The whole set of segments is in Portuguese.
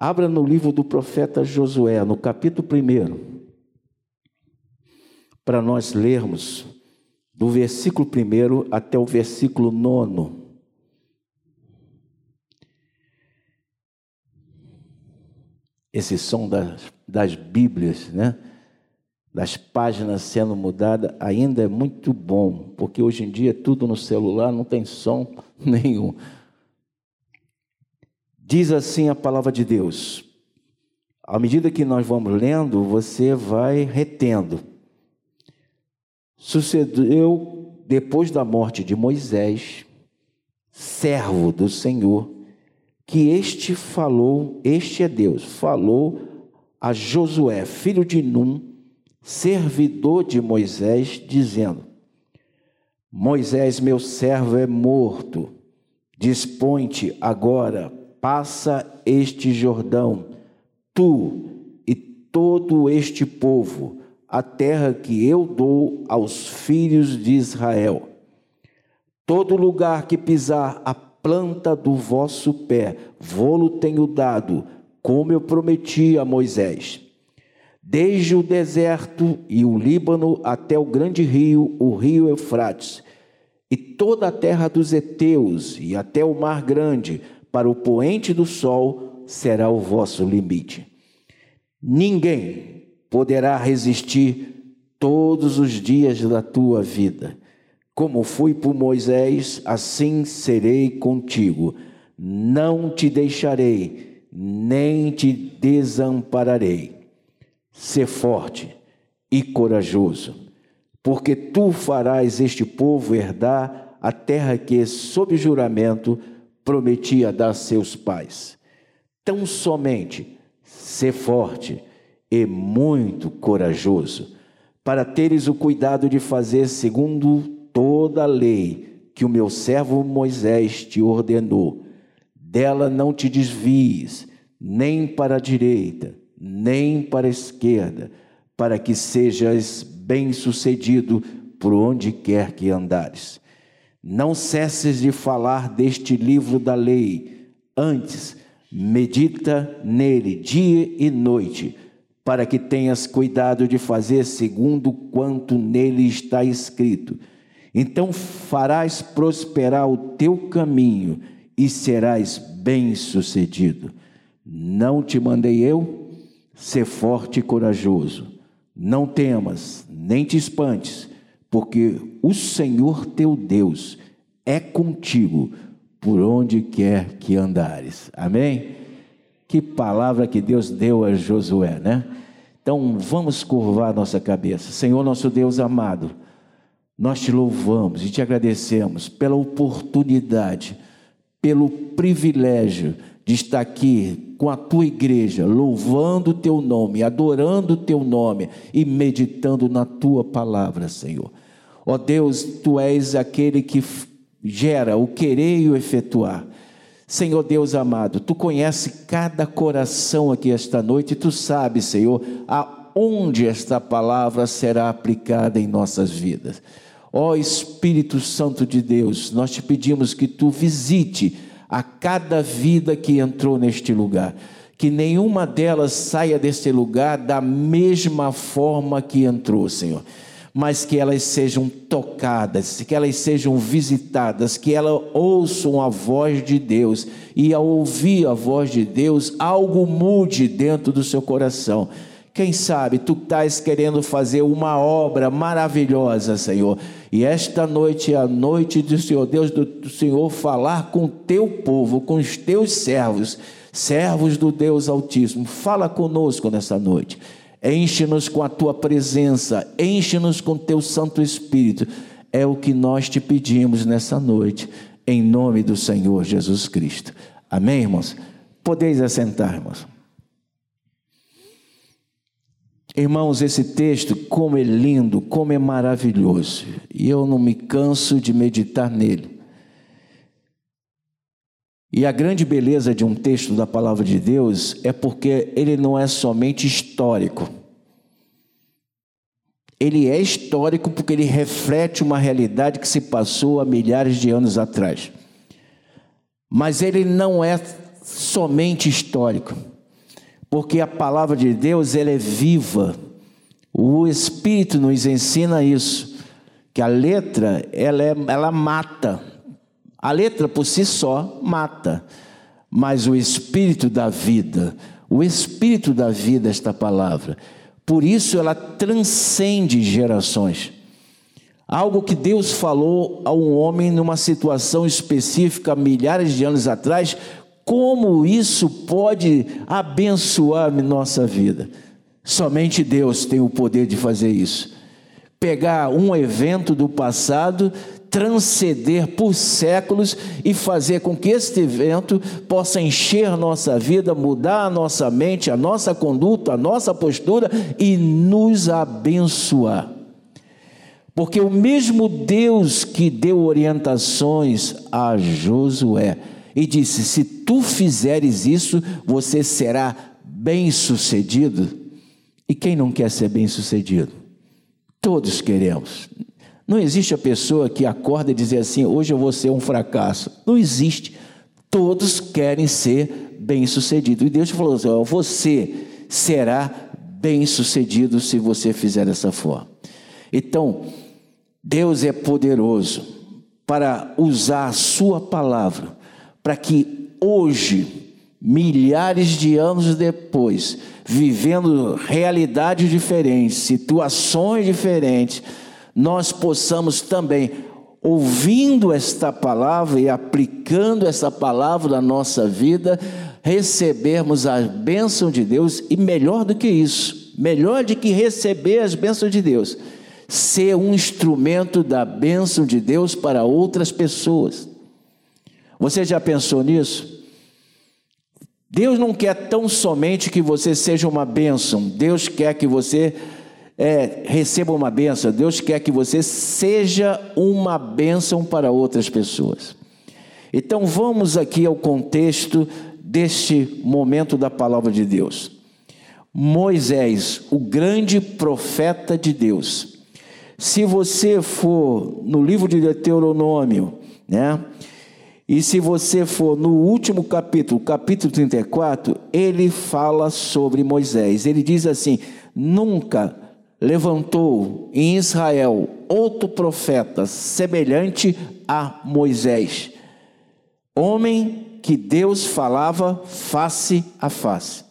Abra no livro do profeta Josué, no capítulo 1, para nós lermos do versículo 1 até o versículo 9. Esse som das, das Bíblias, né? das páginas sendo mudadas, ainda é muito bom, porque hoje em dia tudo no celular não tem som nenhum. Diz assim a palavra de Deus. À medida que nós vamos lendo, você vai retendo. Sucedeu depois da morte de Moisés, servo do Senhor, que este falou, este é Deus, falou a Josué, filho de Num, servidor de Moisés, dizendo: Moisés, meu servo, é morto. Dispõe-te agora passa este Jordão, tu e todo este povo, a terra que eu dou aos filhos de Israel. Todo lugar que pisar a planta do vosso pé, vou-lo tenho dado, como eu prometi a Moisés. Desde o deserto e o Líbano até o grande rio, o rio Eufrates, e toda a terra dos heteus e até o mar grande, para o poente do sol será o vosso limite. Ninguém poderá resistir todos os dias da tua vida. Como fui por Moisés, assim serei contigo. Não te deixarei, nem te desampararei. Sê forte e corajoso, porque tu farás este povo herdar a terra que, sob juramento, prometia dar a seus pais. Tão somente ser forte e muito corajoso, para teres o cuidado de fazer segundo toda a lei que o meu servo Moisés te ordenou. Dela não te desvies, nem para a direita, nem para a esquerda, para que sejas bem-sucedido por onde quer que andares. Não cesses de falar deste livro da lei, antes, medita nele dia e noite, para que tenhas cuidado de fazer segundo quanto nele está escrito. Então farás prosperar o teu caminho e serás bem-sucedido. Não te mandei eu? Ser forte e corajoso. Não temas, nem te espantes porque o Senhor teu Deus é contigo por onde quer que andares. Amém? Que palavra que Deus deu a Josué, né? Então vamos curvar nossa cabeça. Senhor, nosso Deus amado, nós te louvamos e te agradecemos pela oportunidade, pelo privilégio de estar aqui com a tua igreja, louvando o teu nome, adorando o teu nome e meditando na tua palavra, Senhor. Ó Deus, tu és aquele que gera o querer e o efetuar. Senhor Deus amado, tu conhece cada coração aqui esta noite, tu sabes, Senhor, aonde esta palavra será aplicada em nossas vidas. Ó Espírito Santo de Deus, nós te pedimos que tu visite a cada vida que entrou neste lugar. Que nenhuma delas saia deste lugar da mesma forma que entrou, Senhor. Mas que elas sejam tocadas, que elas sejam visitadas, que elas ouçam a voz de Deus e ao ouvir a voz de Deus, algo mude dentro do seu coração. Quem sabe tu estás querendo fazer uma obra maravilhosa, Senhor e esta noite é a noite do Senhor, Deus do Senhor, falar com o teu povo, com os teus servos, servos do Deus Altíssimo. Fala conosco nessa noite. Enche-nos com a tua presença, enche-nos com teu Santo Espírito. É o que nós te pedimos nessa noite, em nome do Senhor Jesus Cristo. Amém, irmãos? Podeis assentar, irmãos. Irmãos, esse texto, como é lindo, como é maravilhoso, e eu não me canso de meditar nele. E a grande beleza de um texto da palavra de Deus é porque ele não é somente histórico. Ele é histórico porque ele reflete uma realidade que se passou há milhares de anos atrás. Mas ele não é somente histórico porque a palavra de Deus ela é viva. O Espírito nos ensina isso, que a letra ela, é, ela mata. A letra por si só mata, mas o Espírito da vida, o Espírito da vida esta palavra. Por isso ela transcende gerações. Algo que Deus falou a um homem numa situação específica milhares de anos atrás, como isso pode abençoar nossa vida? Somente Deus tem o poder de fazer isso. Pegar um evento do passado, transcender por séculos e fazer com que este evento possa encher nossa vida, mudar a nossa mente, a nossa conduta, a nossa postura e nos abençoar. Porque o mesmo Deus que deu orientações a Josué, e disse: Se tu fizeres isso, você será bem-sucedido. E quem não quer ser bem-sucedido? Todos queremos. Não existe a pessoa que acorda e diz assim: Hoje eu vou ser um fracasso. Não existe. Todos querem ser bem-sucedido. E Deus falou assim: Você será bem-sucedido se você fizer dessa forma. Então, Deus é poderoso para usar a Sua palavra para que hoje, milhares de anos depois, vivendo realidades diferentes, situações diferentes, nós possamos também, ouvindo esta palavra e aplicando essa palavra na nossa vida, recebermos a bênção de Deus e melhor do que isso, melhor do que receber as bênçãos de Deus, ser um instrumento da bênção de Deus para outras pessoas. Você já pensou nisso? Deus não quer tão somente que você seja uma bênção, Deus quer que você é, receba uma bênção, Deus quer que você seja uma bênção para outras pessoas. Então vamos aqui ao contexto deste momento da palavra de Deus. Moisés, o grande profeta de Deus. Se você for no livro de Deuteronômio, né? E se você for no último capítulo, capítulo 34, ele fala sobre Moisés. Ele diz assim: Nunca levantou em Israel outro profeta semelhante a Moisés, homem que Deus falava face a face.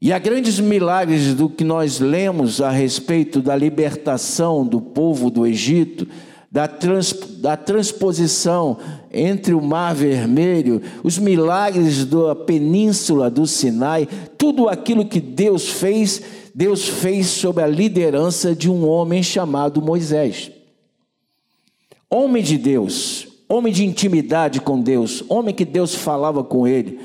E há grandes milagres do que nós lemos a respeito da libertação do povo do Egito, da, trans, da transposição entre o Mar Vermelho, os milagres da península do Sinai, tudo aquilo que Deus fez, Deus fez sob a liderança de um homem chamado Moisés. Homem de Deus, homem de intimidade com Deus, homem que Deus falava com ele,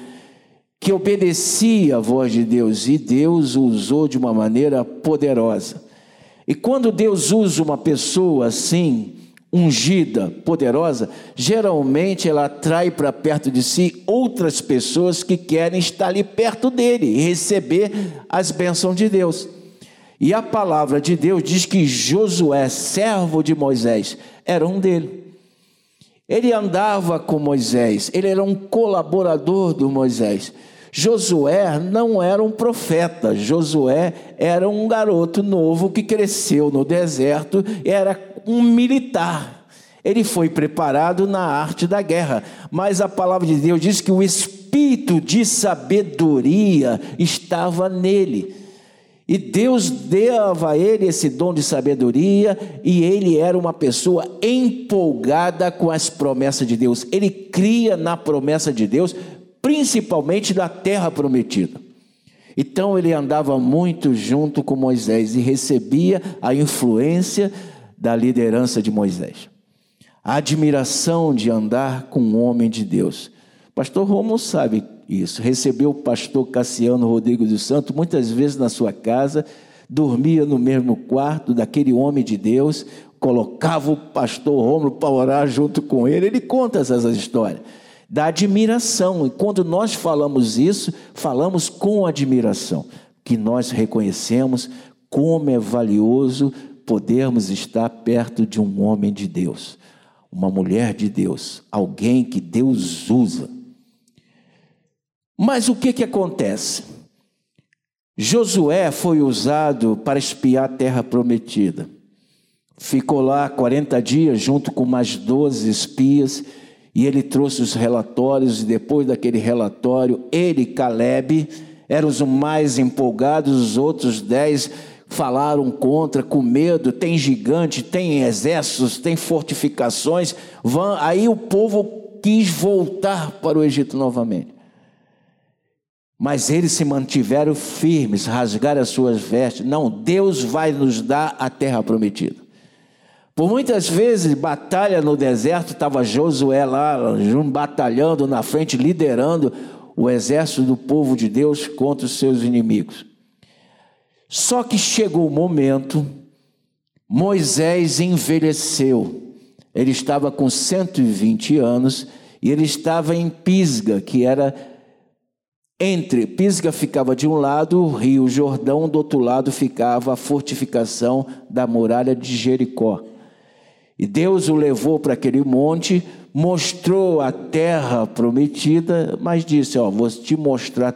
que obedecia à voz de Deus, e Deus o usou de uma maneira poderosa. E quando Deus usa uma pessoa assim, ungida, poderosa, geralmente ela atrai para perto de si outras pessoas que querem estar ali perto dele e receber as bênçãos de Deus. E a palavra de Deus diz que Josué, servo de Moisés, era um dele. Ele andava com Moisés, ele era um colaborador do Moisés. Josué não era um profeta, Josué era um garoto novo que cresceu no deserto, era um militar. Ele foi preparado na arte da guerra, mas a palavra de Deus diz que o espírito de sabedoria estava nele. E Deus dava a ele esse dom de sabedoria, e ele era uma pessoa empolgada com as promessas de Deus. Ele cria na promessa de Deus, principalmente da terra prometida. Então ele andava muito junto com Moisés e recebia a influência da liderança de Moisés. A admiração de andar com um homem de Deus. Pastor Romo sabe isso. Recebeu o pastor Cassiano Rodrigues dos Santos muitas vezes na sua casa, dormia no mesmo quarto daquele homem de Deus, colocava o pastor Romulo para orar junto com ele. Ele conta essas histórias da admiração. E quando nós falamos isso, falamos com admiração, que nós reconhecemos como é valioso podermos estar perto de um homem de Deus, uma mulher de Deus, alguém que Deus usa. Mas o que, que acontece? Josué foi usado para espiar a terra prometida. Ficou lá 40 dias junto com mais 12 espias e ele trouxe os relatórios e depois daquele relatório, ele, Caleb, eram os mais empolgados, os outros dez falaram contra, com medo, tem gigante, tem exércitos, tem fortificações. Aí o povo quis voltar para o Egito novamente. Mas eles se mantiveram firmes, rasgaram as suas vestes. Não, Deus vai nos dar a terra prometida. Por muitas vezes, batalha no deserto, estava Josué lá, batalhando na frente, liderando o exército do povo de Deus contra os seus inimigos. Só que chegou o momento, Moisés envelheceu. Ele estava com 120 anos e ele estava em Pisga, que era entre. Pisga ficava de um lado o rio Jordão, do outro lado ficava a fortificação da muralha de Jericó. E Deus o levou para aquele monte, mostrou a terra prometida, mas disse: Ó, vou te mostrar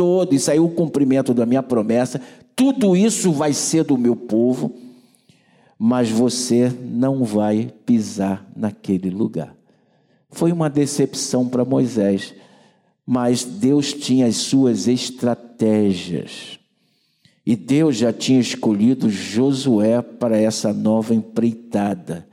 todo, aí é o cumprimento da minha promessa, tudo isso vai ser do meu povo, mas você não vai pisar naquele lugar. Foi uma decepção para Moisés, mas Deus tinha as suas estratégias. E Deus já tinha escolhido Josué para essa nova empreitada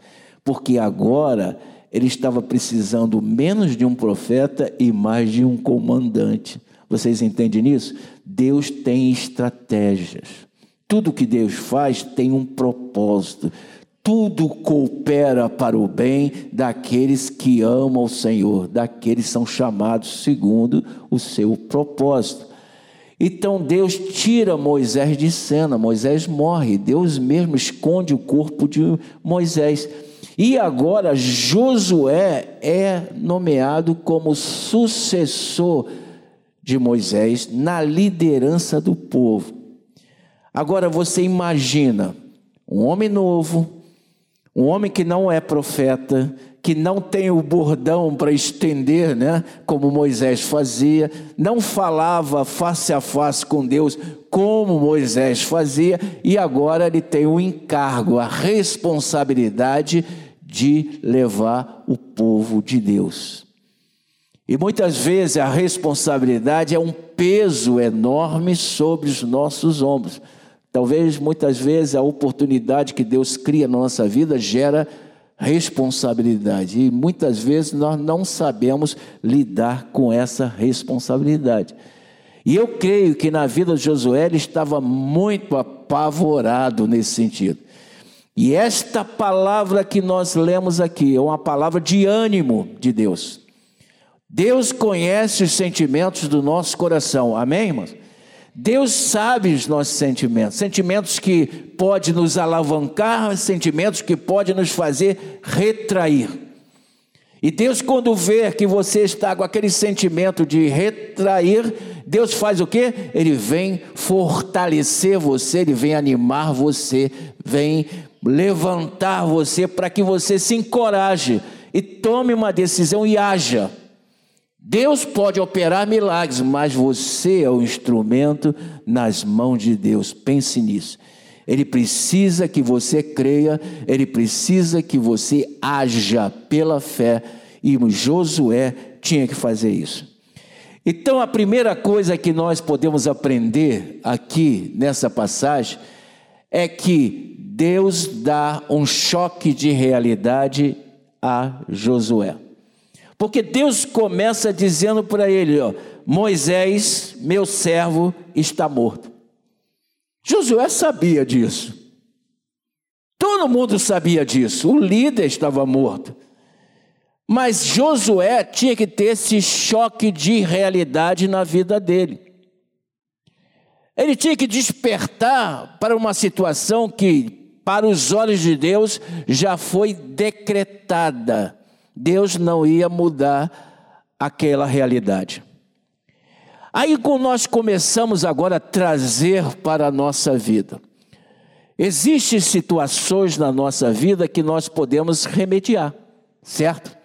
porque agora ele estava precisando menos de um profeta e mais de um comandante. Vocês entendem nisso? Deus tem estratégias. Tudo que Deus faz tem um propósito. Tudo coopera para o bem daqueles que amam o Senhor, daqueles que são chamados segundo o seu propósito. Então Deus tira Moisés de cena, Moisés morre, Deus mesmo esconde o corpo de Moisés. E agora Josué é nomeado como sucessor de Moisés na liderança do povo. Agora você imagina um homem novo, um homem que não é profeta, que não tem o bordão para estender, né, como Moisés fazia, não falava face a face com Deus como Moisés fazia, e agora ele tem o encargo, a responsabilidade de levar o povo de Deus. E muitas vezes a responsabilidade é um peso enorme sobre os nossos ombros. Talvez muitas vezes a oportunidade que Deus cria na nossa vida gera responsabilidade. E muitas vezes nós não sabemos lidar com essa responsabilidade. E eu creio que na vida de Josué ele estava muito apavorado nesse sentido. E esta palavra que nós lemos aqui é uma palavra de ânimo de Deus. Deus conhece os sentimentos do nosso coração, amém, irmãos? Deus sabe os nossos sentimentos, sentimentos que podem nos alavancar, sentimentos que podem nos fazer retrair. E Deus, quando vê que você está com aquele sentimento de retrair, Deus faz o que? Ele vem fortalecer você, ele vem animar você, vem levantar você para que você se encoraje e tome uma decisão e haja. Deus pode operar milagres, mas você é o instrumento nas mãos de Deus. Pense nisso. Ele precisa que você creia, ele precisa que você haja pela fé, e Josué tinha que fazer isso. Então, a primeira coisa que nós podemos aprender aqui nessa passagem é que Deus dá um choque de realidade a Josué. Porque Deus começa dizendo para ele: ó, Moisés, meu servo, está morto. Josué sabia disso. Todo mundo sabia disso. O líder estava morto. Mas Josué tinha que ter esse choque de realidade na vida dele. Ele tinha que despertar para uma situação que para os olhos de Deus já foi decretada. Deus não ia mudar aquela realidade. Aí nós começamos agora a trazer para a nossa vida. Existem situações na nossa vida que nós podemos remediar, certo?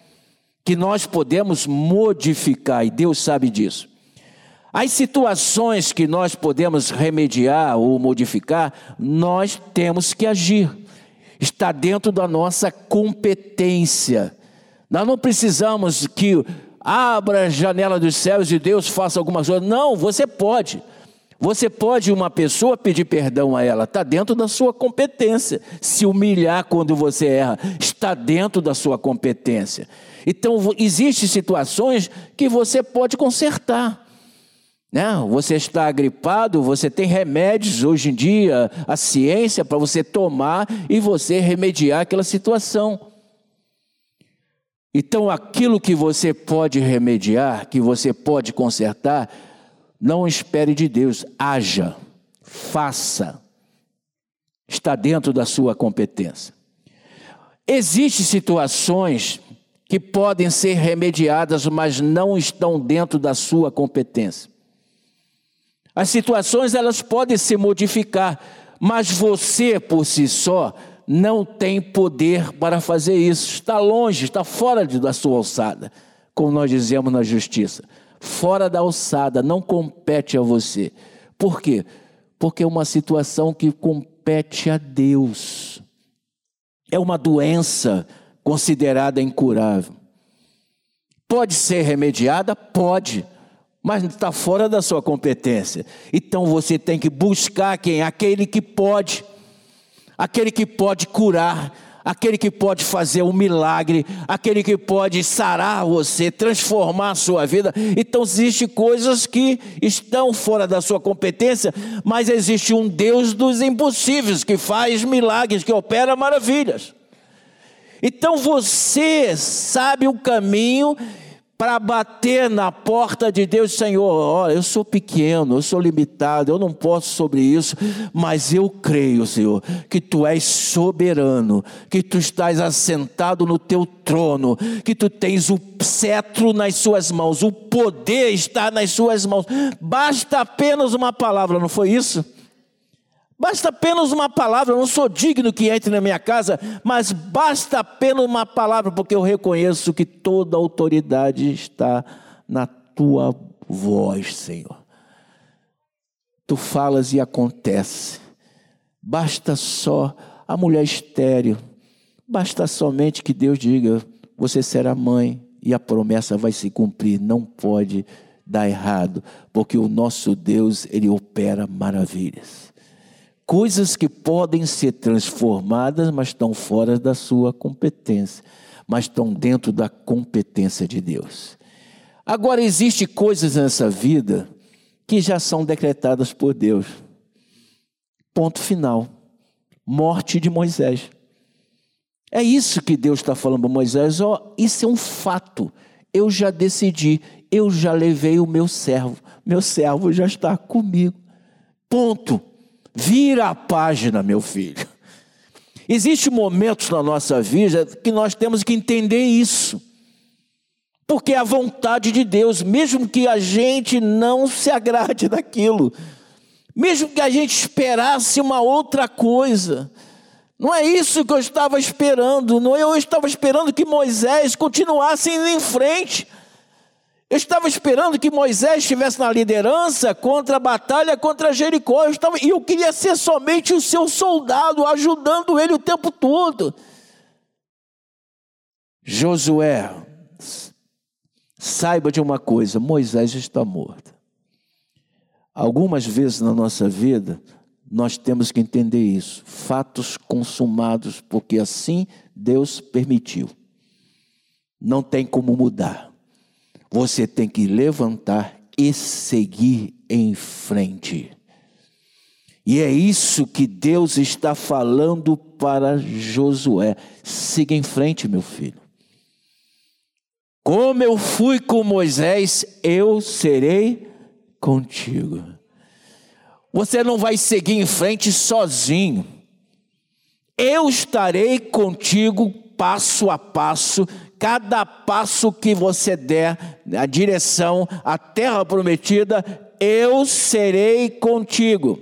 Que nós podemos modificar, e Deus sabe disso. As situações que nós podemos remediar ou modificar, nós temos que agir. Está dentro da nossa competência. Nós não precisamos que abra a janela dos céus e Deus faça alguma coisa. Não, você pode. Você pode, uma pessoa, pedir perdão a ela, está dentro da sua competência. Se humilhar quando você erra, está dentro da sua competência. Então, existem situações que você pode consertar. Né? Você está gripado, você tem remédios hoje em dia, a ciência para você tomar e você remediar aquela situação. Então, aquilo que você pode remediar, que você pode consertar, não espere de Deus, haja, faça. Está dentro da sua competência. Existem situações que podem ser remediadas, mas não estão dentro da sua competência. As situações elas podem se modificar, mas você por si só não tem poder para fazer isso. Está longe, está fora da sua alçada, como nós dizemos na justiça fora da alçada, não compete a você. Por quê? Porque é uma situação que compete a Deus. É uma doença considerada incurável. Pode ser remediada? Pode, mas está fora da sua competência. Então você tem que buscar quem? Aquele que pode, aquele que pode curar, aquele que pode fazer um milagre, aquele que pode sarar você, transformar a sua vida. Então existem coisas que estão fora da sua competência, mas existe um Deus dos impossíveis que faz milagres, que opera maravilhas. Então você sabe o caminho para bater na porta de Deus, Senhor, olha, eu sou pequeno, eu sou limitado, eu não posso sobre isso, mas eu creio, Senhor, que tu és soberano, que tu estás assentado no teu trono, que tu tens o cetro nas suas mãos, o poder está nas suas mãos. Basta apenas uma palavra, não foi isso? Basta apenas uma palavra, eu não sou digno que entre na minha casa, mas basta apenas uma palavra, porque eu reconheço que toda autoridade está na tua voz, Senhor. Tu falas e acontece. Basta só a mulher estéreo, basta somente que Deus diga: você será mãe e a promessa vai se cumprir, não pode dar errado, porque o nosso Deus, ele opera maravilhas coisas que podem ser transformadas, mas estão fora da sua competência, mas estão dentro da competência de Deus. Agora, existem coisas nessa vida que já são decretadas por Deus. Ponto final. Morte de Moisés. É isso que Deus está falando para Moisés. Ó, isso é um fato. Eu já decidi, eu já levei o meu servo. Meu servo já está comigo. Ponto. Vira a página, meu filho. Existem momentos na nossa vida que nós temos que entender isso. Porque é a vontade de Deus, mesmo que a gente não se agrade daquilo, mesmo que a gente esperasse uma outra coisa, não é isso que eu estava esperando, não eu estava esperando que Moisés continuasse indo em frente. Eu estava esperando que Moisés estivesse na liderança contra a batalha contra Jericó. Eu estava, e eu queria ser somente o seu soldado, ajudando ele o tempo todo. Josué, saiba de uma coisa: Moisés está morto. Algumas vezes na nossa vida, nós temos que entender isso. Fatos consumados, porque assim Deus permitiu. Não tem como mudar. Você tem que levantar e seguir em frente. E é isso que Deus está falando para Josué. Siga em frente, meu filho. Como eu fui com Moisés, eu serei contigo. Você não vai seguir em frente sozinho. Eu estarei contigo passo a passo cada passo que você der, a direção, a terra prometida, eu serei contigo.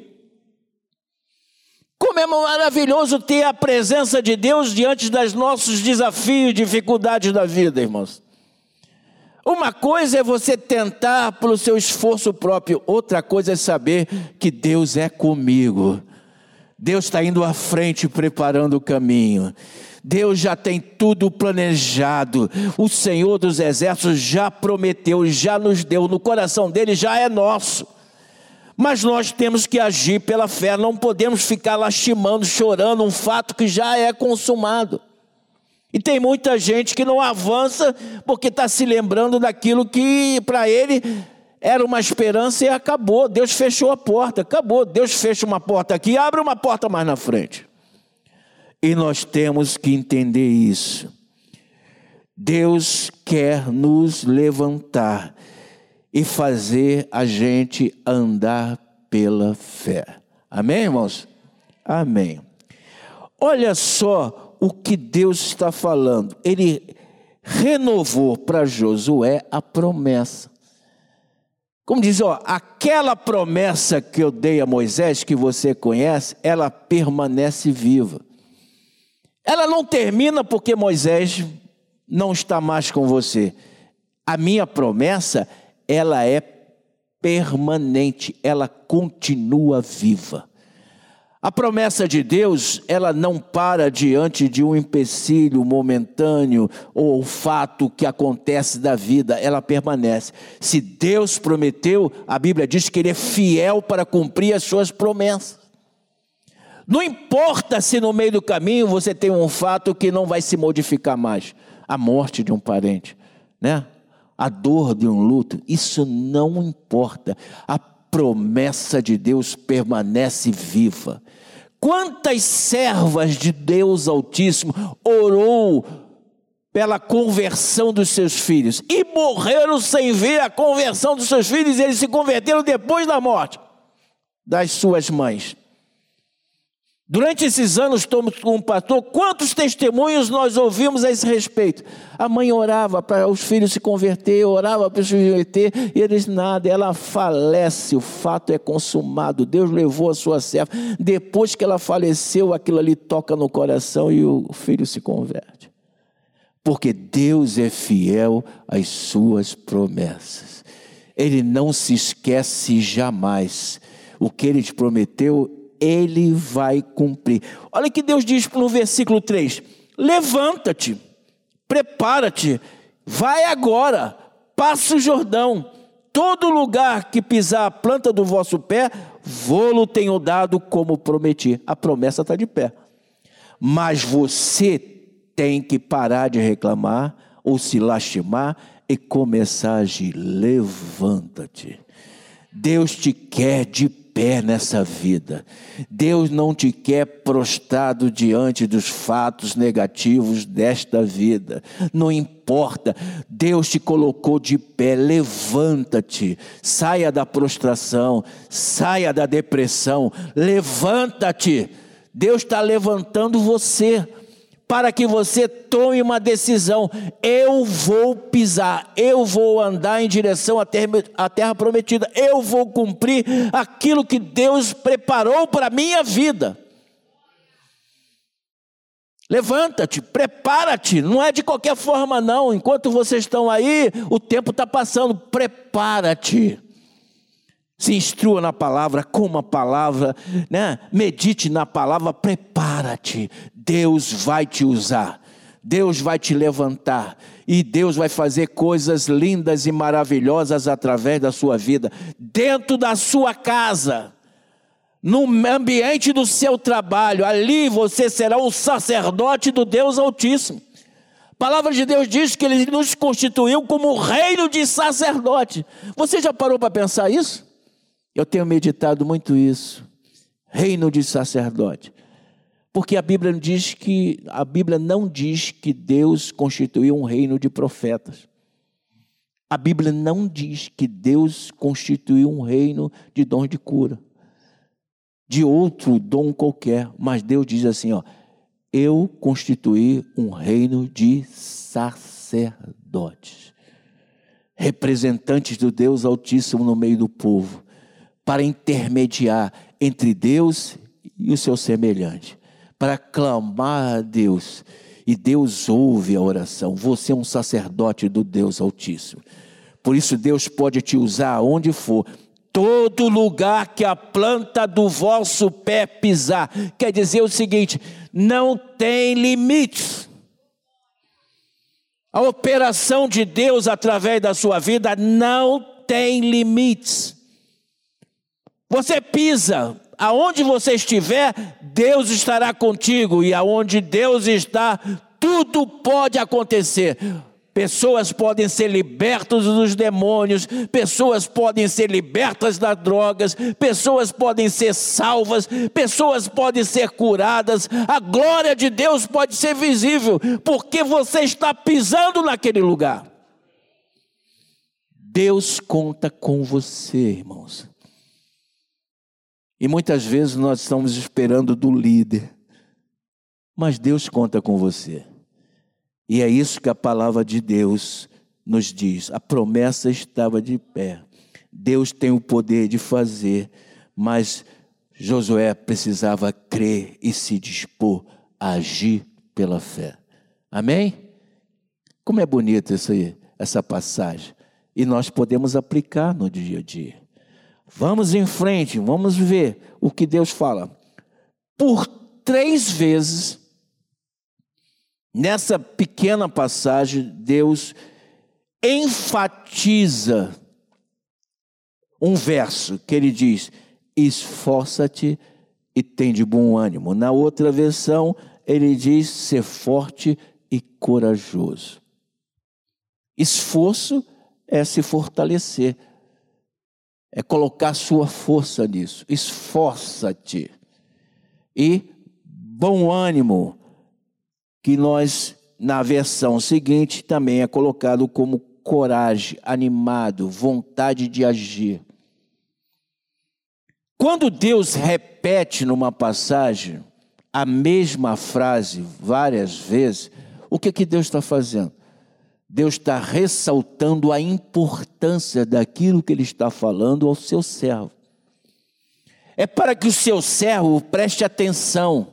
Como é maravilhoso ter a presença de Deus diante dos nossos desafios e dificuldades da vida, irmãos. Uma coisa é você tentar pelo seu esforço próprio, outra coisa é saber que Deus é comigo. Deus está indo à frente, preparando o caminho. Deus já tem tudo planejado. O Senhor dos Exércitos já prometeu, já nos deu, no coração dele já é nosso. Mas nós temos que agir pela fé, não podemos ficar lastimando, chorando um fato que já é consumado. E tem muita gente que não avança porque está se lembrando daquilo que para ele era uma esperança e acabou. Deus fechou a porta, acabou. Deus fecha uma porta aqui, abre uma porta mais na frente. E nós temos que entender isso. Deus quer nos levantar e fazer a gente andar pela fé. Amém, irmãos? Amém. Olha só o que Deus está falando. Ele renovou para Josué a promessa. Como diz, ó, aquela promessa que eu dei a Moisés, que você conhece, ela permanece viva. Ela não termina porque Moisés não está mais com você. A minha promessa, ela é permanente, ela continua viva. A promessa de Deus, ela não para diante de um empecilho momentâneo ou fato que acontece da vida, ela permanece. Se Deus prometeu, a Bíblia diz que Ele é fiel para cumprir as suas promessas. Não importa se no meio do caminho você tem um fato que não vai se modificar mais a morte de um parente, né? a dor de um luto, isso não importa. A promessa de Deus permanece viva. Quantas servas de Deus Altíssimo orou pela conversão dos seus filhos e morreram sem ver a conversão dos seus filhos, eles se converteram depois da morte das suas mães. Durante esses anos, como pastor, quantos testemunhos nós ouvimos a esse respeito? A mãe orava para os filhos se converter, orava para os filhos se converter, e eles nada, ela falece, o fato é consumado. Deus levou a sua serva. Depois que ela faleceu, aquilo ali toca no coração e o filho se converte. Porque Deus é fiel às suas promessas. Ele não se esquece jamais. O que ele te prometeu, ele vai cumprir. Olha que Deus diz no versículo 3: Levanta-te, prepara-te, vai agora, passa o Jordão, todo lugar que pisar a planta do vosso pé, vou-lo tenho dado como prometi. A promessa está de pé. Mas você tem que parar de reclamar ou se lastimar e começar a agir. Levanta-te. Deus te quer de pé nessa vida. Deus não te quer prostrado diante dos fatos negativos desta vida. Não importa, Deus te colocou de pé. Levanta-te, saia da prostração, saia da depressão. Levanta-te. Deus está levantando você para que você tome uma decisão. Eu vou pisar, eu vou andar em direção à terra, à terra prometida, eu vou cumprir aquilo que Deus preparou para a minha vida. Levanta-te, prepara-te, não é de qualquer forma, não. Enquanto vocês estão aí, o tempo está passando, prepara-te. Se instrua na palavra, coma a palavra, né? medite na palavra, prepara-te. Deus vai te usar, Deus vai te levantar e Deus vai fazer coisas lindas e maravilhosas através da sua vida, dentro da sua casa, no ambiente do seu trabalho. Ali você será um sacerdote do Deus Altíssimo. A palavra de Deus diz que Ele nos constituiu como reino de sacerdote. Você já parou para pensar isso? Eu tenho meditado muito isso. Reino de sacerdote. Porque a Bíblia diz que a Bíblia não diz que Deus constituiu um reino de profetas. A Bíblia não diz que Deus constituiu um reino de dons de cura, de outro dom qualquer, mas Deus diz assim, ó: eu constituí um reino de sacerdotes, representantes do Deus Altíssimo no meio do povo para intermediar entre Deus e o seu semelhante, para clamar a Deus E Deus ouve a oração. Você é um sacerdote do Deus Altíssimo. Por isso, Deus pode te usar onde for. Todo lugar que a planta do vosso pé pisar. Quer dizer o seguinte: não tem limites. A operação de Deus através da sua vida não tem limites. Você pisa, aonde você estiver, Deus estará contigo, e aonde Deus está, tudo pode acontecer. Pessoas podem ser libertas dos demônios, pessoas podem ser libertas das drogas, pessoas podem ser salvas, pessoas podem ser curadas, a glória de Deus pode ser visível, porque você está pisando naquele lugar. Deus conta com você, irmãos. E muitas vezes nós estamos esperando do líder, mas Deus conta com você. E é isso que a palavra de Deus nos diz. A promessa estava de pé. Deus tem o poder de fazer, mas Josué precisava crer e se dispor a agir pela fé. Amém? Como é bonita essa, essa passagem. E nós podemos aplicar no dia a dia. Vamos em frente, vamos ver o que Deus fala. Por três vezes, Nessa pequena passagem, Deus enfatiza um verso que ele diz: esforça-te e tem de bom ânimo. Na outra versão, ele diz: ser forte e corajoso. Esforço é se fortalecer, é colocar sua força nisso. Esforça-te. E bom ânimo que nós, na versão seguinte, também é colocado como coragem, animado, vontade de agir. Quando Deus repete numa passagem a mesma frase várias vezes, o que, que Deus está fazendo? Deus está ressaltando a importância daquilo que Ele está falando ao seu servo. É para que o seu servo preste atenção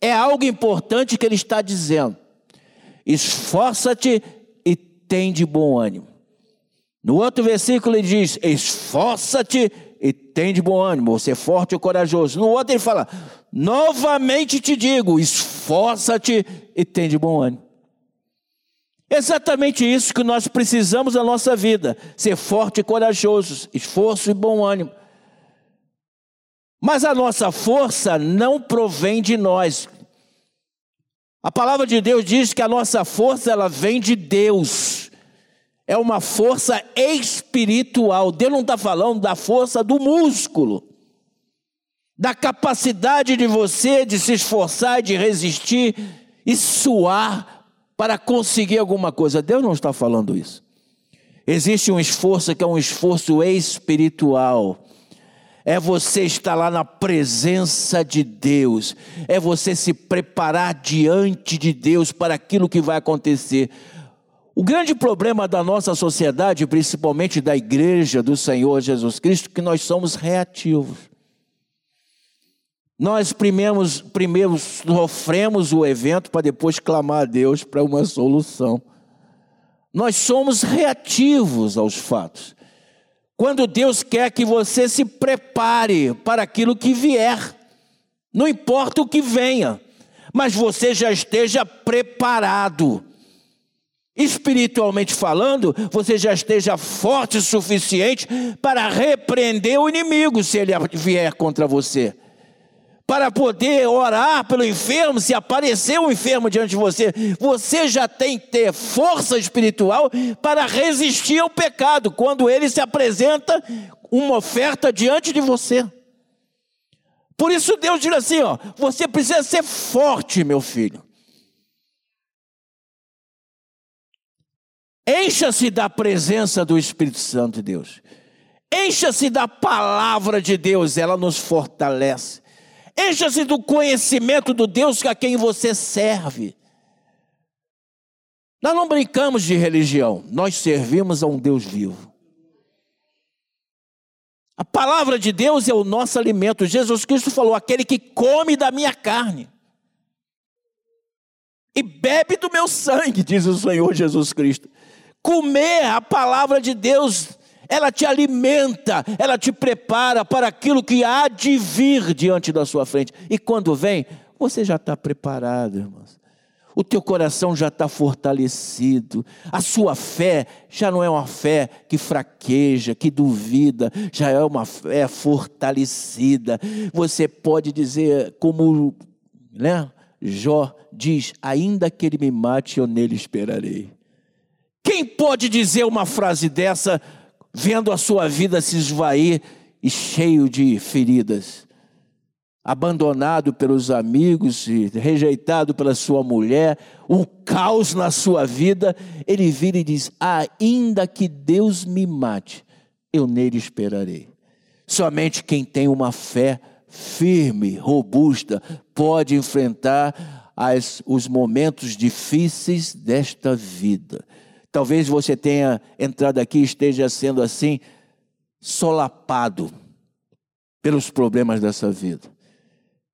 é algo importante que ele está dizendo. Esforça-te e tem de bom ânimo. No outro versículo ele diz: Esforça-te e tem de bom ânimo, você é forte e corajoso. No outro ele fala: Novamente te digo, esforça-te e tem de bom ânimo. Exatamente isso que nós precisamos na nossa vida: ser forte e corajoso, esforço e bom ânimo. Mas a nossa força não provém de nós. A palavra de Deus diz que a nossa força ela vem de Deus. É uma força espiritual. Deus não está falando da força do músculo, da capacidade de você de se esforçar, de resistir e suar para conseguir alguma coisa. Deus não está falando isso. Existe um esforço que é um esforço espiritual é você estar lá na presença de Deus, é você se preparar diante de Deus para aquilo que vai acontecer. O grande problema da nossa sociedade, principalmente da igreja do Senhor Jesus Cristo, é que nós somos reativos. Nós primeiro, primeiro sofremos o evento para depois clamar a Deus para uma solução. Nós somos reativos aos fatos. Quando Deus quer que você se prepare para aquilo que vier, não importa o que venha, mas você já esteja preparado. Espiritualmente falando, você já esteja forte o suficiente para repreender o inimigo se ele vier contra você para poder orar pelo enfermo, se aparecer um enfermo diante de você, você já tem que ter força espiritual para resistir ao pecado quando ele se apresenta uma oferta diante de você. Por isso Deus diz assim, ó, você precisa ser forte, meu filho. Encha-se da presença do Espírito Santo de Deus. Encha-se da palavra de Deus, ela nos fortalece. Encha-se do conhecimento do Deus a quem você serve. Nós não brincamos de religião, nós servimos a um Deus vivo. A palavra de Deus é o nosso alimento. Jesus Cristo falou: aquele que come da minha carne. e bebe do meu sangue, diz o Senhor Jesus Cristo. Comer a palavra de Deus, ela te alimenta, ela te prepara para aquilo que há de vir diante da sua frente. E quando vem, você já está preparado, irmãos. O teu coração já está fortalecido, a sua fé já não é uma fé que fraqueja, que duvida, já é uma fé fortalecida. Você pode dizer, como né, Jó diz: ainda que ele me mate, eu nele esperarei. Quem pode dizer uma frase dessa, vendo a sua vida se esvair e cheio de feridas? Abandonado pelos amigos, rejeitado pela sua mulher, um caos na sua vida, ele vira e diz: Ainda que Deus me mate, eu nele esperarei. Somente quem tem uma fé firme, robusta, pode enfrentar as, os momentos difíceis desta vida. Talvez você tenha entrado aqui e esteja sendo assim, solapado pelos problemas dessa vida.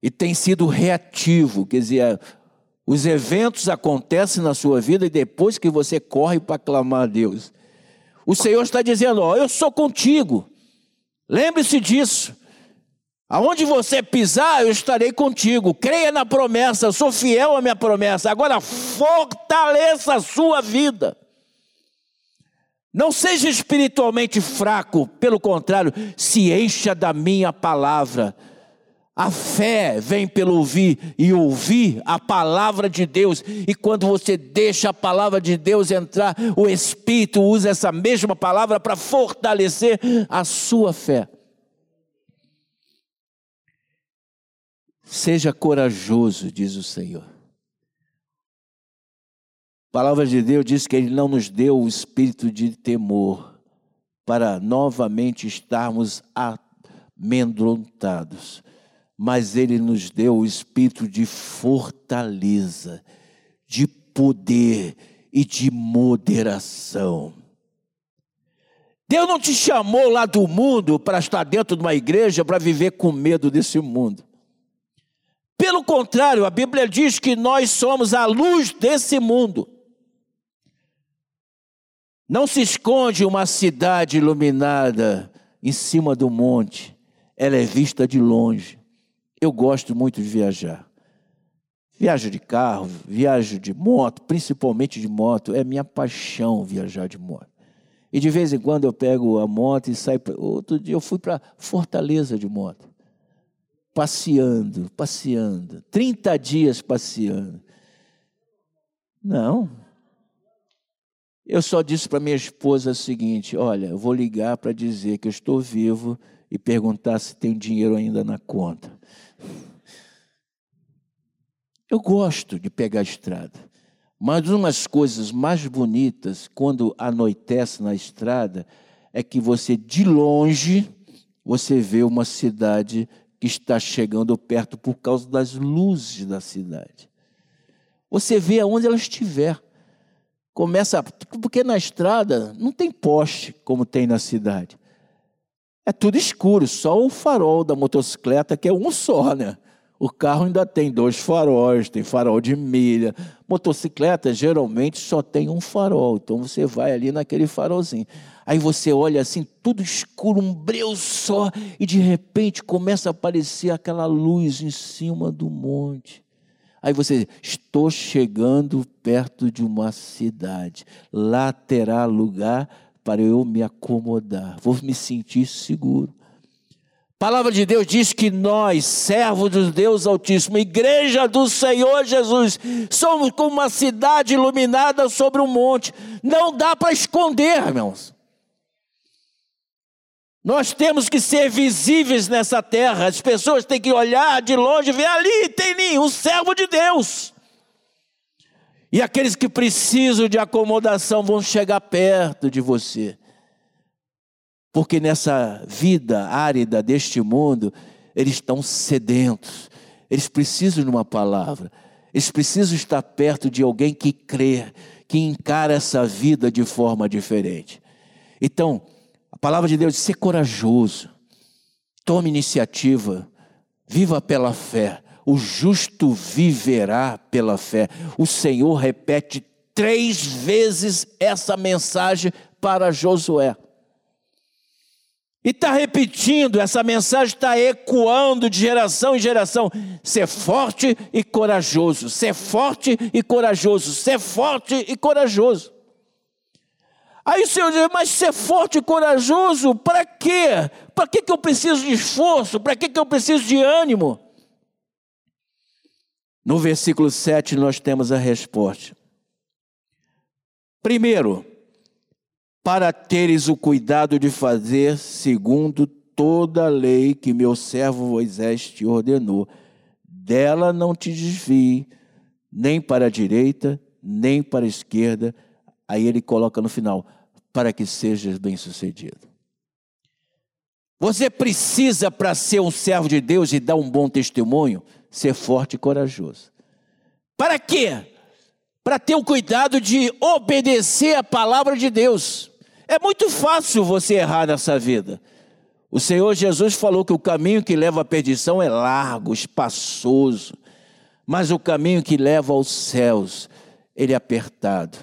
E tem sido reativo, quer dizer, os eventos acontecem na sua vida e depois que você corre para clamar a Deus. O Senhor está dizendo: Ó, eu sou contigo. Lembre-se disso. Aonde você pisar, eu estarei contigo. Creia na promessa, sou fiel à minha promessa. Agora fortaleça a sua vida. Não seja espiritualmente fraco, pelo contrário, se encha da minha palavra. A fé vem pelo ouvir e ouvir a palavra de Deus. E quando você deixa a palavra de Deus entrar, o Espírito usa essa mesma palavra para fortalecer a sua fé. Seja corajoso, diz o Senhor. A palavra de Deus diz que Ele não nos deu o espírito de temor, para novamente estarmos amedrontados, mas Ele nos deu o espírito de fortaleza, de poder e de moderação. Deus não te chamou lá do mundo para estar dentro de uma igreja para viver com medo desse mundo. Pelo contrário, a Bíblia diz que nós somos a luz desse mundo. Não se esconde uma cidade iluminada em cima do monte, ela é vista de longe. Eu gosto muito de viajar. Viajo de carro, viajo de moto, principalmente de moto, é minha paixão viajar de moto. E de vez em quando eu pego a moto e saio. Outro dia eu fui para Fortaleza de moto, passeando, passeando, 30 dias passeando. Não, eu só disse para minha esposa o seguinte: olha, eu vou ligar para dizer que eu estou vivo e perguntar se tem dinheiro ainda na conta. Eu gosto de pegar a estrada, mas uma das coisas mais bonitas quando anoitece na estrada é que você de longe você vê uma cidade que está chegando perto por causa das luzes da cidade. Você vê aonde ela estiver começa. Porque na estrada não tem poste como tem na cidade. É tudo escuro, só o farol da motocicleta, que é um só, né? O carro ainda tem dois faróis, tem farol de milha. Motocicleta geralmente só tem um farol, então você vai ali naquele farolzinho. Aí você olha assim, tudo escuro, um breu só, e de repente começa a aparecer aquela luz em cima do monte. Aí você, estou chegando perto de uma cidade, lá terá lugar para eu me acomodar, vou me sentir seguro. A palavra de Deus diz que nós, servos do Deus Altíssimo, igreja do Senhor Jesus, somos como uma cidade iluminada sobre um monte. Não dá para esconder, irmãos. Nós temos que ser visíveis nessa terra. As pessoas têm que olhar de longe e ver ali tem nenhum um servo de Deus. E aqueles que precisam de acomodação vão chegar perto de você. Porque nessa vida árida deste mundo, eles estão sedentos. Eles precisam de uma palavra. Eles precisam estar perto de alguém que crê, que encara essa vida de forma diferente. Então, a palavra de Deus diz: ser corajoso, tome iniciativa, viva pela fé. o justo viverá pela fé. O Senhor repete três vezes essa mensagem para Josué. E está repetindo, essa mensagem está ecoando de geração em geração. Ser forte e corajoso, ser forte e corajoso, ser forte e corajoso. Aí o Senhor diz, mas ser forte e corajoso, para quê? Para que, que eu preciso de esforço? Para que, que eu preciso de ânimo? No versículo 7 nós temos a resposta. Primeiro, para teres o cuidado de fazer segundo toda a lei que meu servo Moisés te ordenou. Dela não te desvie, nem para a direita, nem para a esquerda. Aí ele coloca no final, para que sejas bem-sucedido. Você precisa, para ser um servo de Deus e dar um bom testemunho, ser forte e corajoso. Para quê? Para ter o cuidado de obedecer a palavra de Deus. É muito fácil você errar nessa vida. O Senhor Jesus falou que o caminho que leva à perdição é largo, espaçoso, mas o caminho que leva aos céus, ele é apertado,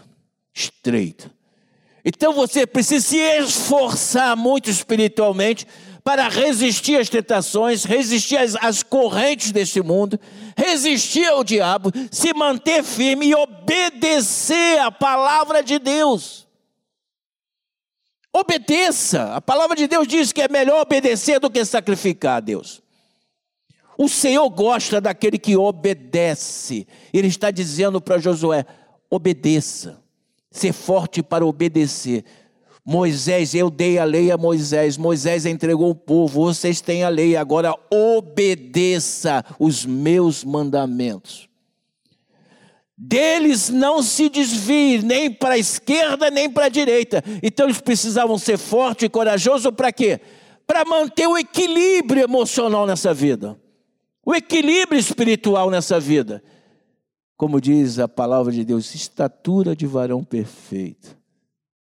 estreito. Então você precisa se esforçar muito espiritualmente para resistir às tentações, resistir às, às, correntes deste mundo, resistir ao diabo, se manter firme e obedecer à palavra de Deus. Obedeça. A palavra de Deus diz que é melhor obedecer do que sacrificar a Deus. O Senhor gosta daquele que obedece. Ele está dizendo para Josué: obedeça, ser forte para obedecer. Moisés, eu dei a lei a Moisés, Moisés entregou o povo, vocês têm a lei, agora obedeça os meus mandamentos deles não se desvie nem para a esquerda nem para a direita. Então eles precisavam ser fortes e corajosos para quê? Para manter o equilíbrio emocional nessa vida, o equilíbrio espiritual nessa vida. Como diz a palavra de Deus, estatura de varão perfeito,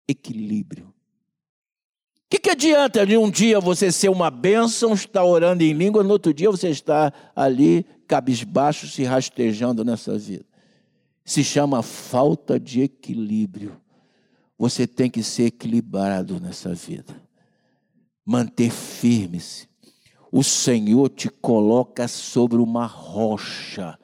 equilíbrio. O que, que adianta de um dia você ser uma bênção, estar orando em língua, no outro dia você está ali cabisbaixo, se rastejando nessa vida? se chama falta de equilíbrio. Você tem que ser equilibrado nessa vida. Manter firme-se. O Senhor te coloca sobre uma rocha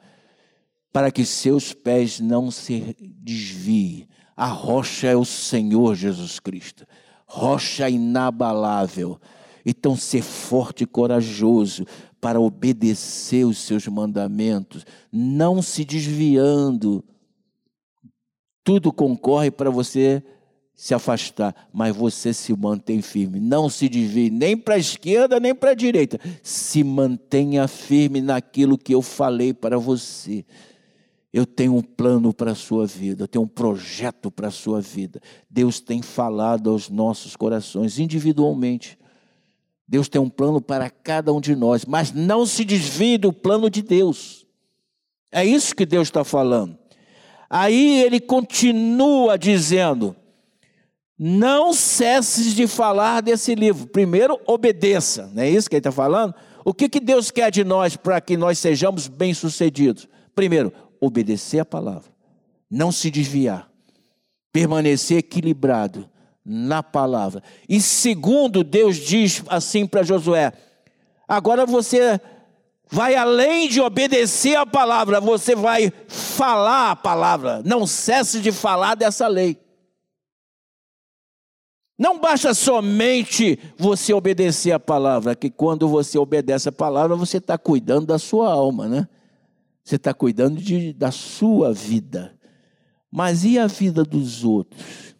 para que seus pés não se desviem. A rocha é o Senhor Jesus Cristo. Rocha inabalável. Então, ser forte e corajoso para obedecer os seus mandamentos, não se desviando. Tudo concorre para você se afastar, mas você se mantém firme. Não se desvie nem para a esquerda nem para a direita. Se mantenha firme naquilo que eu falei para você. Eu tenho um plano para a sua vida, eu tenho um projeto para a sua vida. Deus tem falado aos nossos corações individualmente. Deus tem um plano para cada um de nós, mas não se desvie do plano de Deus. É isso que Deus está falando. Aí ele continua dizendo: não cesses de falar desse livro. Primeiro, obedeça, não é isso que ele está falando? O que, que Deus quer de nós para que nós sejamos bem-sucedidos? Primeiro, obedecer a palavra, não se desviar, permanecer equilibrado na palavra. E segundo, Deus diz assim para Josué: agora você vai além de obedecer a palavra, você vai falar a palavra. Não cesse de falar dessa lei. Não basta somente você obedecer a palavra, que quando você obedece a palavra, você está cuidando da sua alma, né? Você está cuidando de, da sua vida. Mas e a vida dos outros?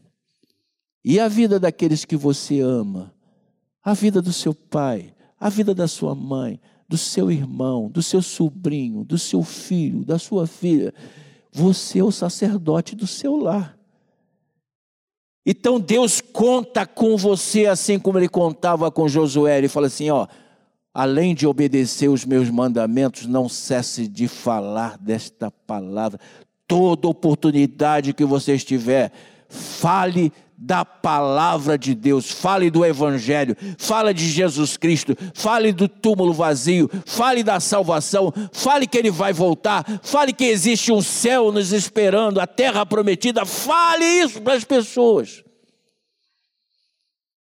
E a vida daqueles que você ama, a vida do seu pai, a vida da sua mãe, do seu irmão, do seu sobrinho, do seu filho, da sua filha. Você é o sacerdote do seu lar. Então Deus conta com você assim como ele contava com Josué. Ele fala assim: ó, além de obedecer os meus mandamentos, não cesse de falar desta palavra. Toda oportunidade que você estiver, fale da palavra de Deus, fale do Evangelho, fale de Jesus Cristo, fale do túmulo vazio, fale da salvação, fale que Ele vai voltar, fale que existe um céu nos esperando, a terra prometida, fale isso para as pessoas.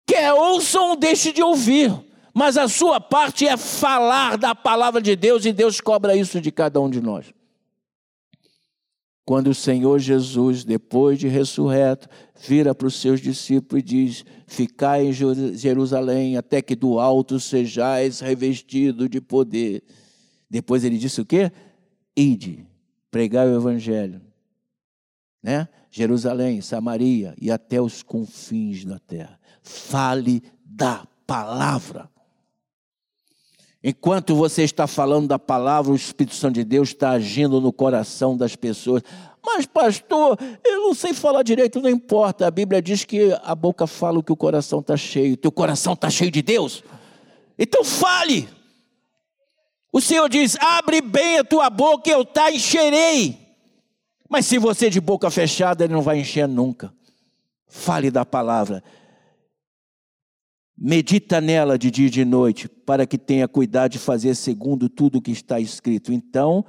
Quer ouçam ou deixe de ouvir, mas a sua parte é falar da palavra de Deus e Deus cobra isso de cada um de nós. Quando o Senhor Jesus, depois de ressurreto, vira para os seus discípulos e diz: Ficai em Jerusalém até que do alto sejais revestido de poder. Depois ele disse o quê? Ide, pregai o evangelho. Né? Jerusalém, Samaria e até os confins da terra. Fale da palavra. Enquanto você está falando da palavra, o Espírito Santo de Deus está agindo no coração das pessoas. Mas, pastor, eu não sei falar direito, não importa. A Bíblia diz que a boca fala o que o coração está cheio. Teu coração está cheio de Deus? Então fale. O Senhor diz: abre bem a tua boca eu te encherei. Mas se você de boca fechada, ele não vai encher nunca. Fale da palavra. Medita nela de dia e de noite, para que tenha cuidado de fazer segundo tudo o que está escrito. Então,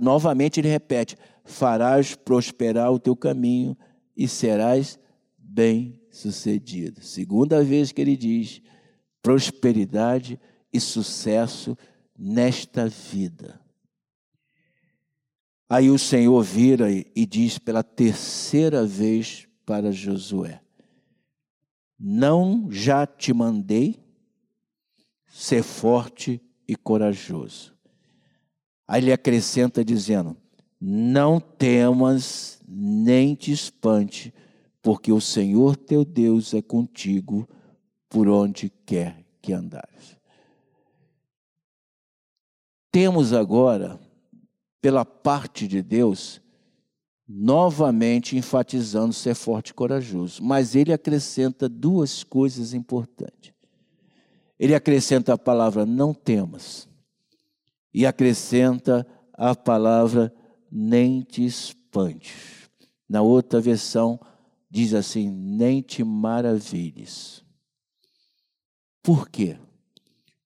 novamente ele repete: farás prosperar o teu caminho e serás bem-sucedido. Segunda vez que ele diz: prosperidade e sucesso nesta vida. Aí o Senhor vira e diz pela terceira vez para Josué: não já te mandei ser forte e corajoso. Aí ele acrescenta dizendo: Não temas nem te espante, porque o Senhor teu Deus é contigo por onde quer que andares. Temos agora, pela parte de Deus, novamente enfatizando ser forte e corajoso. Mas ele acrescenta duas coisas importantes. Ele acrescenta a palavra não temas e acrescenta a palavra nem te espantes. Na outra versão diz assim: nem te maravilhes. Por quê?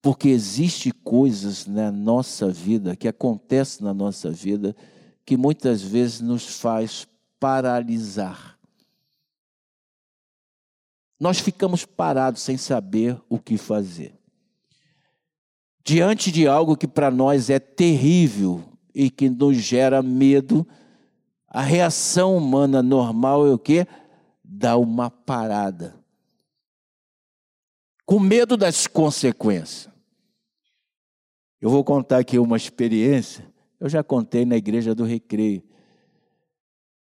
Porque existe coisas na nossa vida que acontecem na nossa vida que muitas vezes nos faz paralisar. Nós ficamos parados sem saber o que fazer. Diante de algo que para nós é terrível e que nos gera medo, a reação humana normal é o quê? Dar uma parada. Com medo das consequências. Eu vou contar aqui uma experiência eu já contei na igreja do Recreio.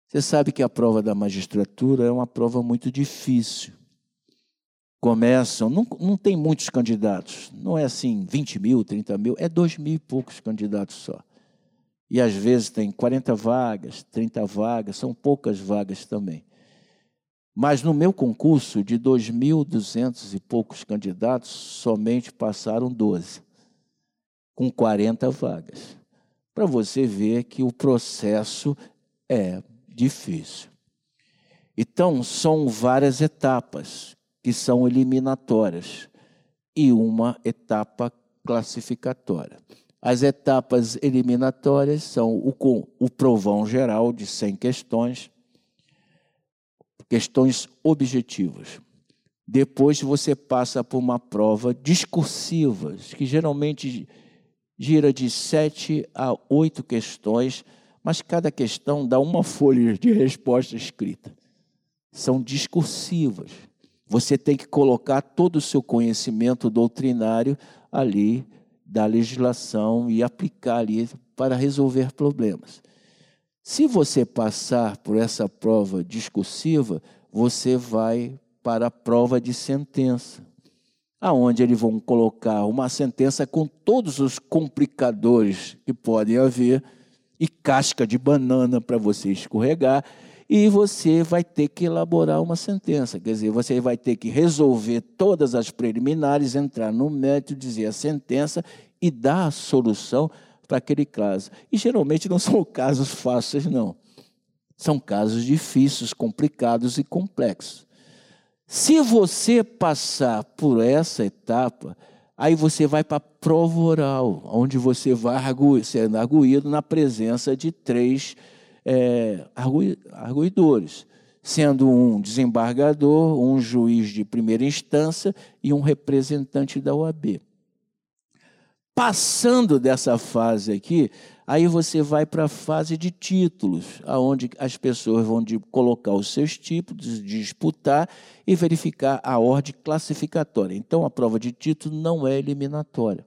Você sabe que a prova da magistratura é uma prova muito difícil. Começam, não, não tem muitos candidatos, não é assim 20 mil, 30 mil, é dois mil e poucos candidatos só. E às vezes tem 40 vagas, 30 vagas, são poucas vagas também. Mas no meu concurso, de 2.200 e poucos candidatos, somente passaram 12, com 40 vagas para você ver que o processo é difícil. Então, são várias etapas que são eliminatórias e uma etapa classificatória. As etapas eliminatórias são o, o provão geral de 100 questões, questões objetivas. Depois você passa por uma prova discursiva, que geralmente gira de sete a oito questões, mas cada questão dá uma folha de resposta escrita. São discursivas. Você tem que colocar todo o seu conhecimento doutrinário ali da legislação e aplicar ali para resolver problemas. Se você passar por essa prova discursiva, você vai para a prova de sentença aonde eles vão colocar uma sentença com todos os complicadores que podem haver e casca de banana para você escorregar e você vai ter que elaborar uma sentença, quer dizer, você vai ter que resolver todas as preliminares, entrar no mérito, dizer a sentença e dar a solução para aquele caso. E geralmente não são casos fáceis, não. São casos difíceis, complicados e complexos. Se você passar por essa etapa, aí você vai para a prova oral, onde você vai sendo arguído na presença de três é, arguidores, sendo um desembargador, um juiz de primeira instância e um representante da OAB. Passando dessa fase aqui, Aí você vai para a fase de títulos, aonde as pessoas vão colocar os seus tipos, disputar e verificar a ordem classificatória. Então, a prova de título não é eliminatória.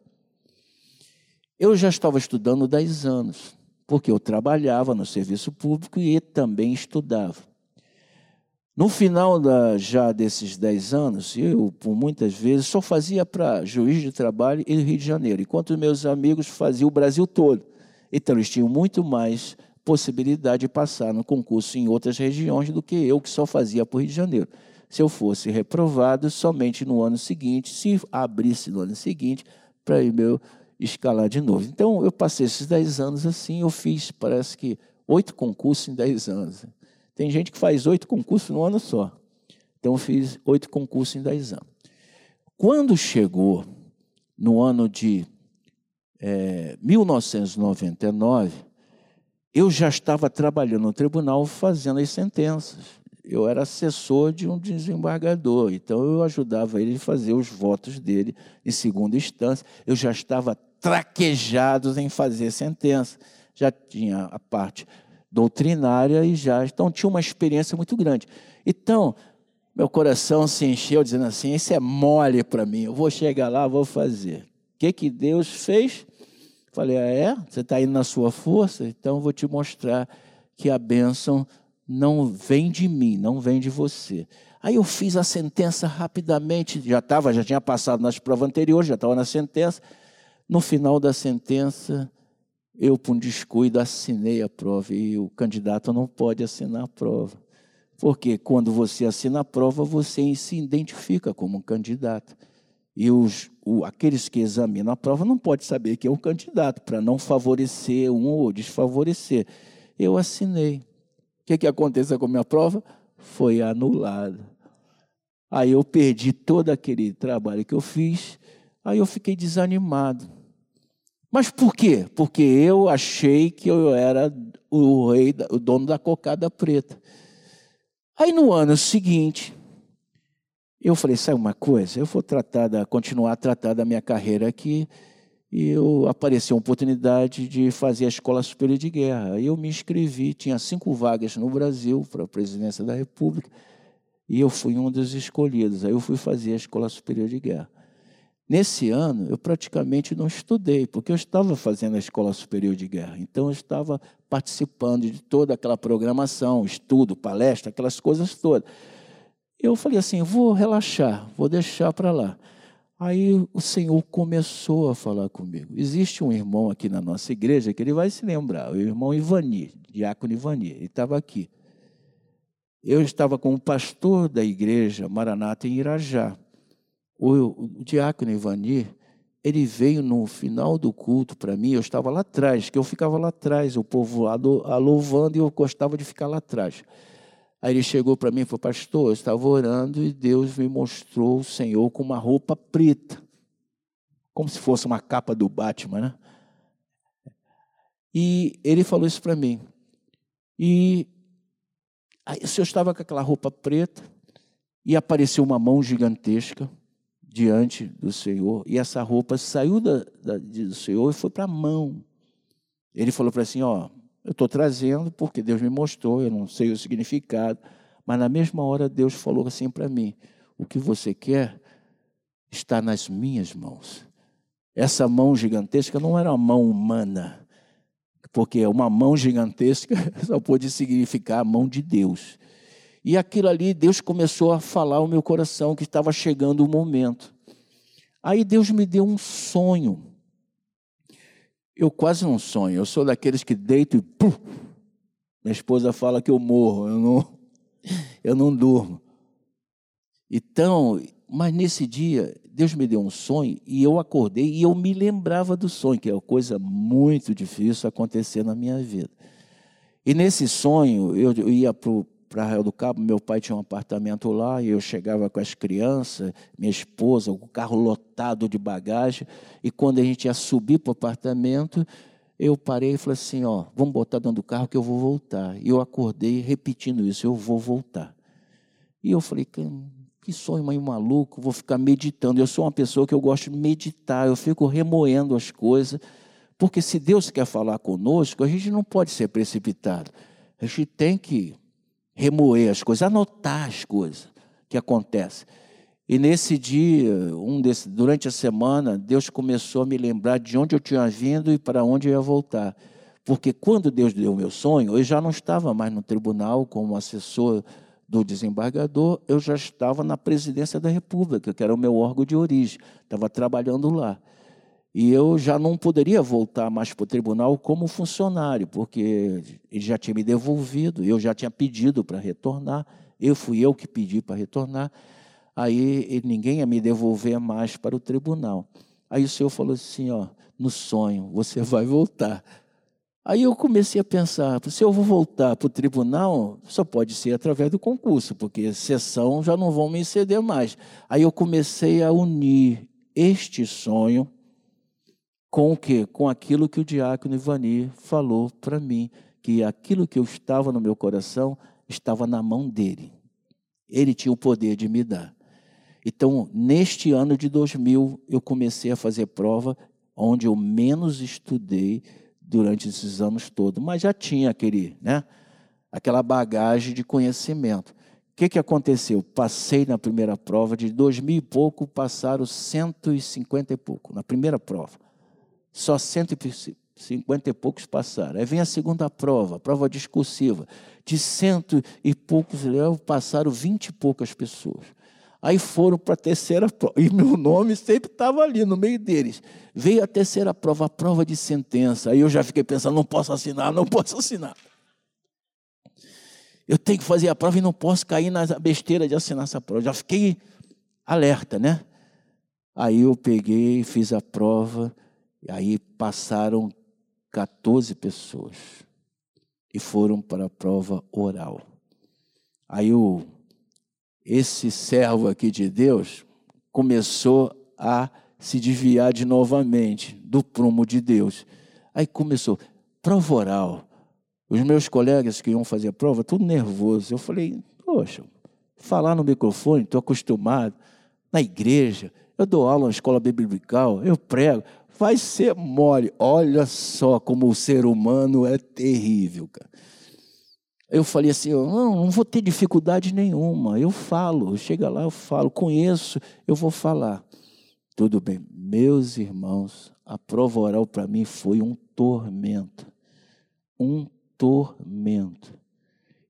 Eu já estava estudando 10 anos, porque eu trabalhava no serviço público e também estudava. No final da, já desses 10 anos, eu, por muitas vezes, só fazia para juiz de trabalho e Rio de Janeiro, enquanto meus amigos faziam o Brasil todo. Então, eles tinham muito mais possibilidade de passar no concurso em outras regiões do que eu, que só fazia por Rio de Janeiro. Se eu fosse reprovado, somente no ano seguinte, se abrisse no ano seguinte, para eu escalar de novo. Então, eu passei esses 10 anos assim, eu fiz, parece que, oito concursos em 10 anos. Tem gente que faz oito concursos no ano só. Então, eu fiz oito concursos em 10 anos. Quando chegou no ano de é, 1999, eu já estava trabalhando no tribunal fazendo as sentenças. Eu era assessor de um desembargador, então eu ajudava ele a fazer os votos dele em segunda instância. Eu já estava traquejado em fazer sentença. Já tinha a parte doutrinária e já, então tinha uma experiência muito grande. Então, meu coração se encheu dizendo assim: isso é mole para mim, eu vou chegar lá, vou fazer. O que, que Deus fez? Falei, ah, é? Você está indo na sua força? Então vou te mostrar que a bênção não vem de mim, não vem de você. Aí eu fiz a sentença rapidamente, já estava, já tinha passado nas provas anteriores, já estava na sentença. No final da sentença, eu, por um descuido, assinei a prova. E o candidato não pode assinar a prova. Porque quando você assina a prova, você se identifica como um candidato. E os, o, aqueles que examinam a prova não podem saber que é um candidato, para não favorecer um ou desfavorecer. Eu assinei. O que, que aconteceu com a minha prova? Foi anulada. Aí eu perdi todo aquele trabalho que eu fiz, aí eu fiquei desanimado. Mas por quê? Porque eu achei que eu era o rei, o dono da cocada preta. Aí no ano seguinte, eu falei, sabe uma coisa? Eu vou tratar da, continuar a tratar da minha carreira aqui. E eu apareceu a oportunidade de fazer a Escola Superior de Guerra. Eu me inscrevi, tinha cinco vagas no Brasil para a presidência da República, e eu fui um dos escolhidos. Aí eu fui fazer a Escola Superior de Guerra. Nesse ano, eu praticamente não estudei, porque eu estava fazendo a Escola Superior de Guerra. Então, eu estava participando de toda aquela programação, estudo, palestra, aquelas coisas todas. Eu falei assim: vou relaxar, vou deixar para lá. Aí o Senhor começou a falar comigo. Existe um irmão aqui na nossa igreja que ele vai se lembrar, o irmão Ivani, diácono Ivani, ele estava aqui. Eu estava com o pastor da igreja Maranata em Irajá. O, o diácono Ivani, ele veio no final do culto para mim, eu estava lá atrás, que eu ficava lá atrás, o povo louvando e eu gostava de ficar lá atrás. Aí ele chegou para mim e falou: Pastor, eu estava orando e Deus me mostrou o Senhor com uma roupa preta, como se fosse uma capa do Batman, né? E ele falou isso para mim. E aí o Senhor estava com aquela roupa preta e apareceu uma mão gigantesca diante do Senhor e essa roupa saiu da, da do Senhor e foi para a mão. Ele falou para assim, ó, eu estou trazendo porque Deus me mostrou, eu não sei o significado, mas na mesma hora Deus falou assim para mim: o que você quer está nas minhas mãos. Essa mão gigantesca não era uma mão humana, porque uma mão gigantesca só pode significar a mão de Deus. E aquilo ali, Deus começou a falar ao meu coração que estava chegando o momento. Aí Deus me deu um sonho. Eu quase não sonho, eu sou daqueles que deito e pum, minha esposa fala que eu morro, eu não, eu não durmo. Então, mas nesse dia, Deus me deu um sonho e eu acordei e eu me lembrava do sonho, que é uma coisa muito difícil acontecer na minha vida. E nesse sonho, eu ia para para Arraial do Cabo, meu pai tinha um apartamento lá, e eu chegava com as crianças, minha esposa, o carro lotado de bagagem, e quando a gente ia subir para o apartamento, eu parei e falei assim, ó, vamos botar dentro do carro que eu vou voltar. E eu acordei repetindo isso, eu vou voltar. E eu falei, que sonho meio maluco, vou ficar meditando. Eu sou uma pessoa que eu gosto de meditar, eu fico remoendo as coisas, porque se Deus quer falar conosco, a gente não pode ser precipitado. A gente tem que remoer as coisas, anotar as coisas que acontecem. E nesse dia, um desse, durante a semana, Deus começou a me lembrar de onde eu tinha vindo e para onde eu ia voltar. Porque quando Deus deu o meu sonho, eu já não estava mais no tribunal como assessor do desembargador, eu já estava na presidência da República, que era o meu órgão de origem, estava trabalhando lá. E eu já não poderia voltar mais para o tribunal como funcionário, porque ele já tinha me devolvido, eu já tinha pedido para retornar, eu fui eu que pedi para retornar, aí ninguém ia me devolver mais para o tribunal. Aí o senhor falou assim, ó, no sonho, você vai voltar. Aí eu comecei a pensar, se eu vou voltar para o tribunal, só pode ser através do concurso, porque sessão já não vão me ceder mais. Aí eu comecei a unir este sonho com o quê? Com aquilo que o diácono Ivani falou para mim, que aquilo que eu estava no meu coração estava na mão dele. Ele tinha o poder de me dar. Então, neste ano de 2000, eu comecei a fazer prova onde eu menos estudei durante esses anos todos, mas já tinha aquele, né, aquela bagagem de conhecimento. O que, que aconteceu? Passei na primeira prova, de dois mil e pouco passaram 150 e pouco, na primeira prova. Só 150 e poucos passaram. Aí vem a segunda prova, a prova discursiva. De cento e poucos passaram vinte e poucas pessoas. Aí foram para a terceira prova. E meu nome sempre estava ali no meio deles. Veio a terceira prova, a prova de sentença. Aí eu já fiquei pensando: não posso assinar, não posso assinar. Eu tenho que fazer a prova e não posso cair na besteira de assinar essa prova. Já fiquei alerta, né? Aí eu peguei, fiz a prova. E aí passaram 14 pessoas e foram para a prova oral. Aí o, esse servo aqui de Deus começou a se desviar de novamente do prumo de Deus. Aí começou, prova oral. Os meus colegas que iam fazer a prova, tudo nervoso. Eu falei, poxa, falar no microfone, estou acostumado. Na igreja, eu dou aula na escola biblical, eu prego vai ser mole. Olha só como o ser humano é terrível, cara. Eu falei assim, não, não vou ter dificuldade nenhuma. Eu falo, chega lá, eu falo, conheço, eu vou falar. Tudo bem. Meus irmãos, a prova oral para mim foi um tormento. Um tormento.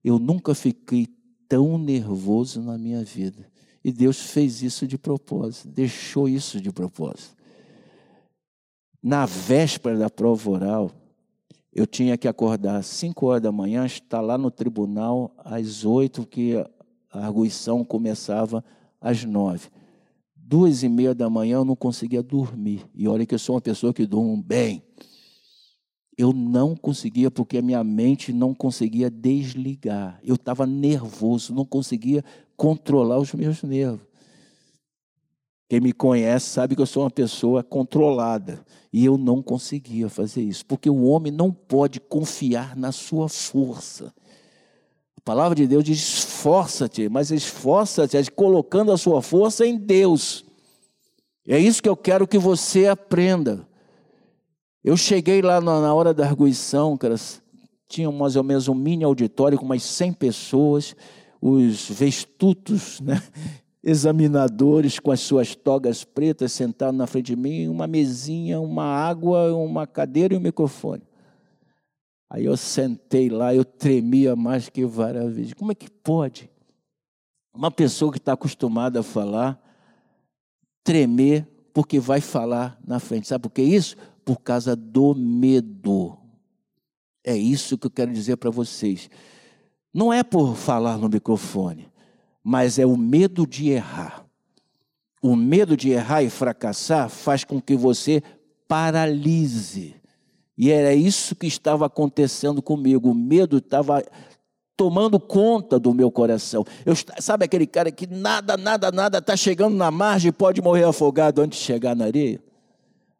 Eu nunca fiquei tão nervoso na minha vida. E Deus fez isso de propósito, deixou isso de propósito na véspera da prova oral, eu tinha que acordar às 5 horas da manhã, estar lá no tribunal às 8, que a arguição começava às 9. Duas e meia da manhã eu não conseguia dormir. E olha que eu sou uma pessoa que durmo bem. Eu não conseguia, porque a minha mente não conseguia desligar. Eu estava nervoso, não conseguia controlar os meus nervos. Quem me conhece sabe que eu sou uma pessoa controlada. E eu não conseguia fazer isso, porque o homem não pode confiar na sua força. A palavra de Deus diz: esforça-te, mas esforça-te colocando a sua força em Deus. É isso que eu quero que você aprenda. Eu cheguei lá na hora da arguição, cara, tinha mais ou menos um mini auditório com umas 100 pessoas, os vestutos, né? Examinadores com as suas togas pretas sentados na frente de mim, uma mesinha, uma água, uma cadeira e um microfone. Aí eu sentei lá, eu tremia mais que várias vezes. Como é que pode uma pessoa que está acostumada a falar tremer porque vai falar na frente? Sabe por que isso? Por causa do medo. É isso que eu quero dizer para vocês. Não é por falar no microfone mas é o medo de errar. O medo de errar e fracassar faz com que você paralise. E era isso que estava acontecendo comigo. O medo estava tomando conta do meu coração. Eu, sabe aquele cara que nada, nada, nada está chegando na margem e pode morrer afogado antes de chegar na areia?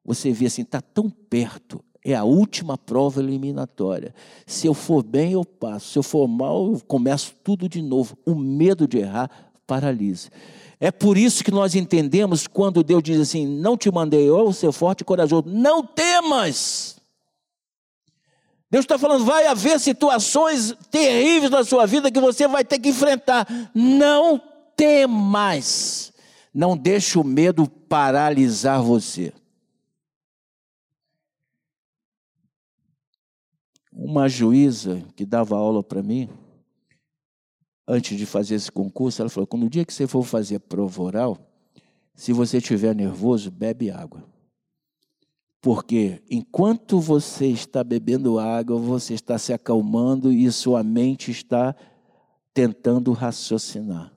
Você vê assim, está tão perto, é a última prova eliminatória. Se eu for bem, eu passo. Se eu for mal, eu começo tudo de novo. O medo de errar paralisa. É por isso que nós entendemos quando Deus diz assim: Não te mandei eu ser forte e corajoso. Não temas. Deus está falando, vai haver situações terríveis na sua vida que você vai ter que enfrentar. Não temas. Não deixe o medo paralisar você. Uma juíza que dava aula para mim, antes de fazer esse concurso, ela falou: no dia que você for fazer prova oral, se você estiver nervoso, bebe água. Porque enquanto você está bebendo água, você está se acalmando e sua mente está tentando raciocinar.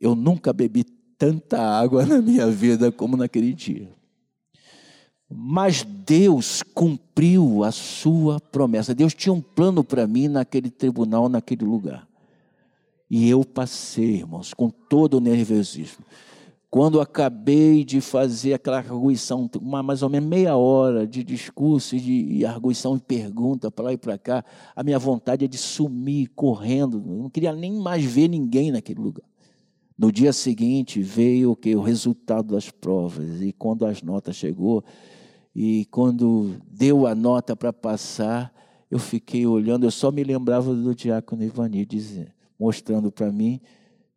Eu nunca bebi tanta água na minha vida como naquele dia. Mas Deus cumpriu a sua promessa. Deus tinha um plano para mim naquele tribunal, naquele lugar. E eu passei, irmãos, com todo o nervosismo. Quando acabei de fazer aquela arguição, uma, mais ou menos meia hora de discurso e de arguição e pergunta para lá e para cá, a minha vontade é de sumir correndo, eu não queria nem mais ver ninguém naquele lugar. No dia seguinte veio o que o resultado das provas e quando as notas chegou e quando deu a nota para passar, eu fiquei olhando, eu só me lembrava do diácono Ivani dizendo, mostrando para mim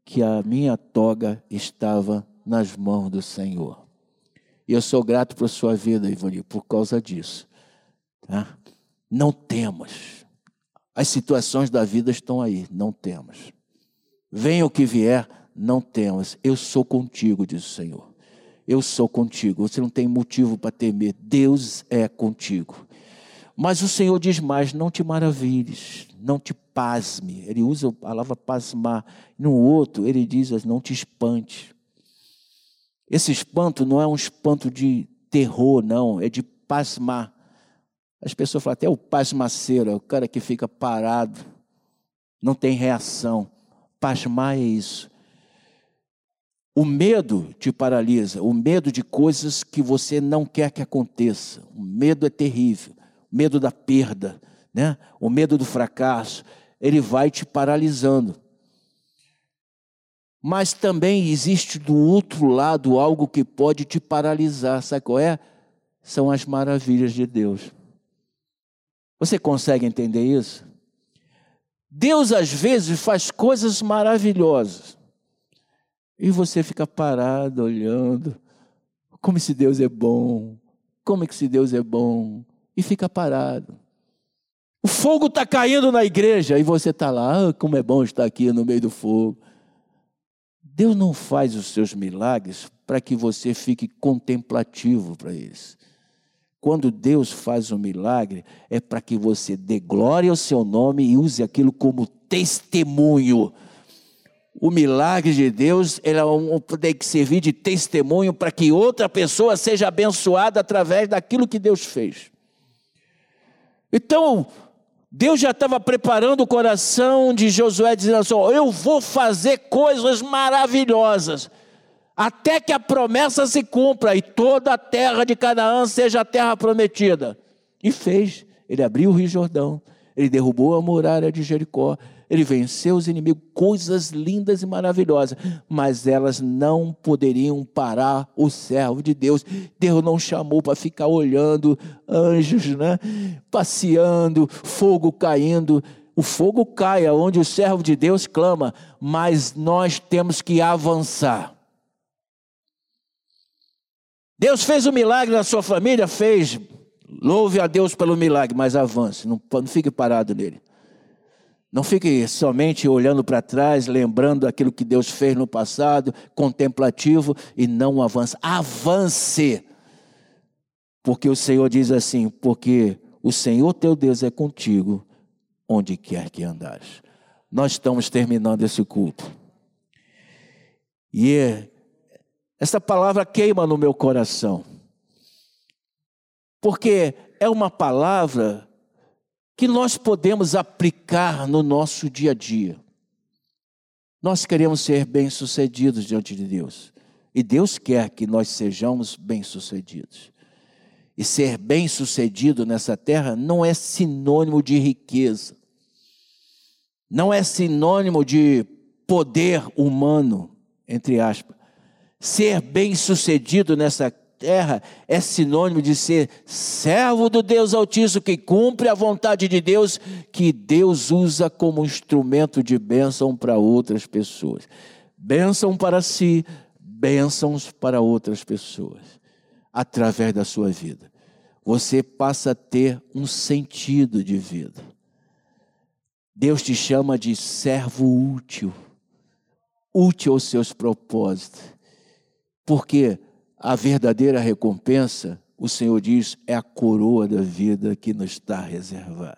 que a minha toga estava nas mãos do Senhor. E eu sou grato por sua vida, Ivani, por causa disso. Tá? Não temos. As situações da vida estão aí, não temos. Venha o que vier, não temos. Eu sou contigo, diz o Senhor. Eu sou contigo. Você não tem motivo para temer. Deus é contigo. Mas o Senhor diz mais: não te maravilhes, não te pasme. Ele usa a palavra pasmar. No outro, ele diz: não te espante. Esse espanto não é um espanto de terror, não, é de pasmar. As pessoas falam até o pasmaceiro, é o cara que fica parado, não tem reação. Pasmar é isso. O medo te paralisa, o medo de coisas que você não quer que aconteça. O medo é terrível, o medo da perda, né? o medo do fracasso, ele vai te paralisando. Mas também existe do outro lado algo que pode te paralisar. Sabe qual é? São as maravilhas de Deus. Você consegue entender isso? Deus às vezes faz coisas maravilhosas. E você fica parado olhando. Como se Deus é bom. Como é que se Deus é bom? E fica parado. O fogo está caindo na igreja e você está lá. Ah, como é bom estar aqui no meio do fogo. Deus não faz os seus milagres para que você fique contemplativo para eles. Quando Deus faz um milagre, é para que você dê glória ao seu nome e use aquilo como testemunho. O milagre de Deus ele é um, tem que servir de testemunho para que outra pessoa seja abençoada através daquilo que Deus fez. Então, Deus já estava preparando o coração de Josué, dizendo assim: Eu vou fazer coisas maravilhosas, até que a promessa se cumpra e toda a terra de Canaã seja a terra prometida. E fez. Ele abriu o Rio Jordão, ele derrubou a muralha de Jericó, ele venceu os inimigos, coisas lindas e maravilhosas, mas elas não poderiam parar o servo de Deus. Deus não chamou para ficar olhando anjos, né? Passeando, fogo caindo. O fogo cai aonde o servo de Deus clama, mas nós temos que avançar. Deus fez um milagre na sua família? Fez. Louve a Deus pelo milagre, mas avance, não, não fique parado nele. Não fique somente olhando para trás, lembrando aquilo que Deus fez no passado, contemplativo e não avance. Avance! Porque o Senhor diz assim: porque o Senhor teu Deus é contigo onde quer que andares. Nós estamos terminando esse culto. E é, essa palavra queima no meu coração. Porque é uma palavra que nós podemos aplicar no nosso dia a dia. Nós queremos ser bem-sucedidos diante de Deus. E Deus quer que nós sejamos bem-sucedidos. E ser bem-sucedido nessa terra não é sinônimo de riqueza, não é sinônimo de poder humano, entre aspas. Ser bem-sucedido nessa terra é sinônimo de ser servo do Deus Altíssimo que cumpre a vontade de Deus, que Deus usa como instrumento de bênção para outras pessoas. Bênção para si, bênçãos para outras pessoas, através da sua vida. Você passa a ter um sentido de vida. Deus te chama de servo útil, útil aos seus propósitos, porque a verdadeira recompensa, o Senhor diz, é a coroa da vida que nos está reservada.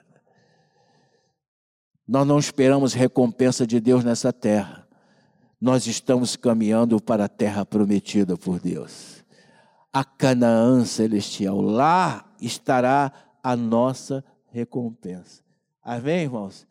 Nós não esperamos recompensa de Deus nessa terra nós estamos caminhando para a terra prometida por Deus. A Canaã celestial, lá estará a nossa recompensa. Amém, irmãos?